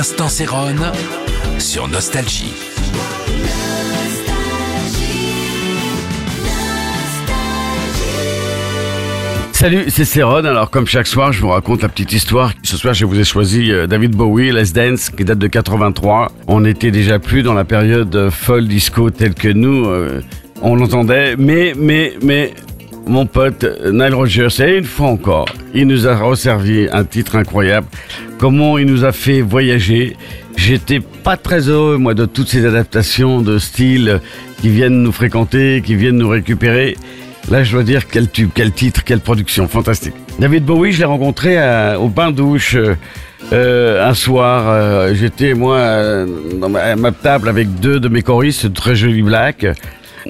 L'instant Céronne sur Nostalgie. Salut, c'est Céron. Alors, comme chaque soir, je vous raconte la petite histoire. Ce soir, je vous ai choisi euh, David Bowie, Les Dance, qui date de 83. On n'était déjà plus dans la période folle disco telle que nous, euh, on l'entendait. Mais, mais, mais, mon pote Nile Rodgers, et une fois encore, il nous a resservi un titre incroyable. Comment il nous a fait voyager. J'étais pas très heureux, moi, de toutes ces adaptations de style euh, qui viennent nous fréquenter, qui viennent nous récupérer. Là, je dois dire quel tube, quel titre, quelle production, fantastique. David Bowie, je l'ai rencontré au bain-douche euh, euh, un soir. euh, J'étais, moi, à ma table avec deux de mes choristes, très jolis blacks.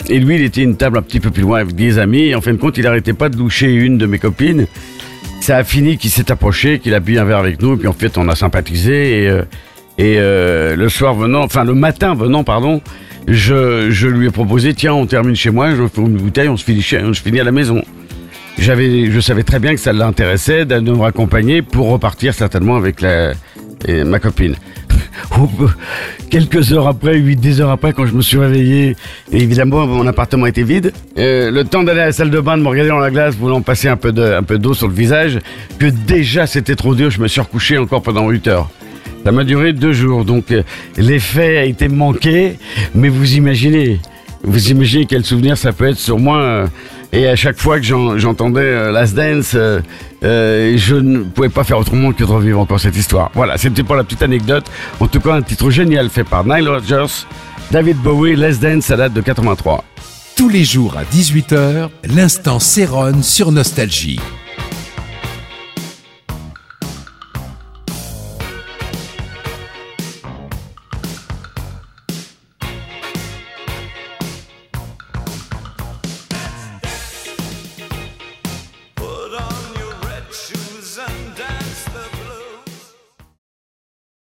Et lui, il était une table un petit peu plus loin avec des amis. Et en fin de compte, il arrêtait pas de doucher une de mes copines. Ça a fini qu'il s'est approché, qu'il a bu un verre avec nous. Et puis en fait, on a sympathisé. Et, euh, euh, le soir venant, enfin le matin venant, pardon, je, je lui ai proposé, tiens, on termine chez moi, je fais une bouteille, on se finit, chez- on se finit à la maison. J'avais, je savais très bien que ça l'intéressait de nous raccompagner pour repartir certainement avec la, ma copine. Quelques heures après, 8-10 heures après, quand je me suis réveillé, évidemment, mon appartement était vide. Euh, le temps d'aller à la salle de bain, de me regarder dans la glace, voulant passer un peu d'eau sur le visage, que déjà c'était trop dur, je me suis recouché encore pendant 8 heures. Ça m'a duré deux jours, donc euh, l'effet a été manqué, mais vous imaginez, vous imaginez quel souvenir ça peut être sur moi. euh, et à chaque fois que j'en- j'entendais euh, Last Dance, euh, euh, je ne pouvais pas faire autrement que de revivre encore cette histoire. Voilà, c'était pour la petite anecdote. En tout cas, un titre génial fait par Nile Rodgers, David Bowie, Last Dance, ça date de 83. Tous les jours à 18h, l'instant Céronne sur Nostalgie.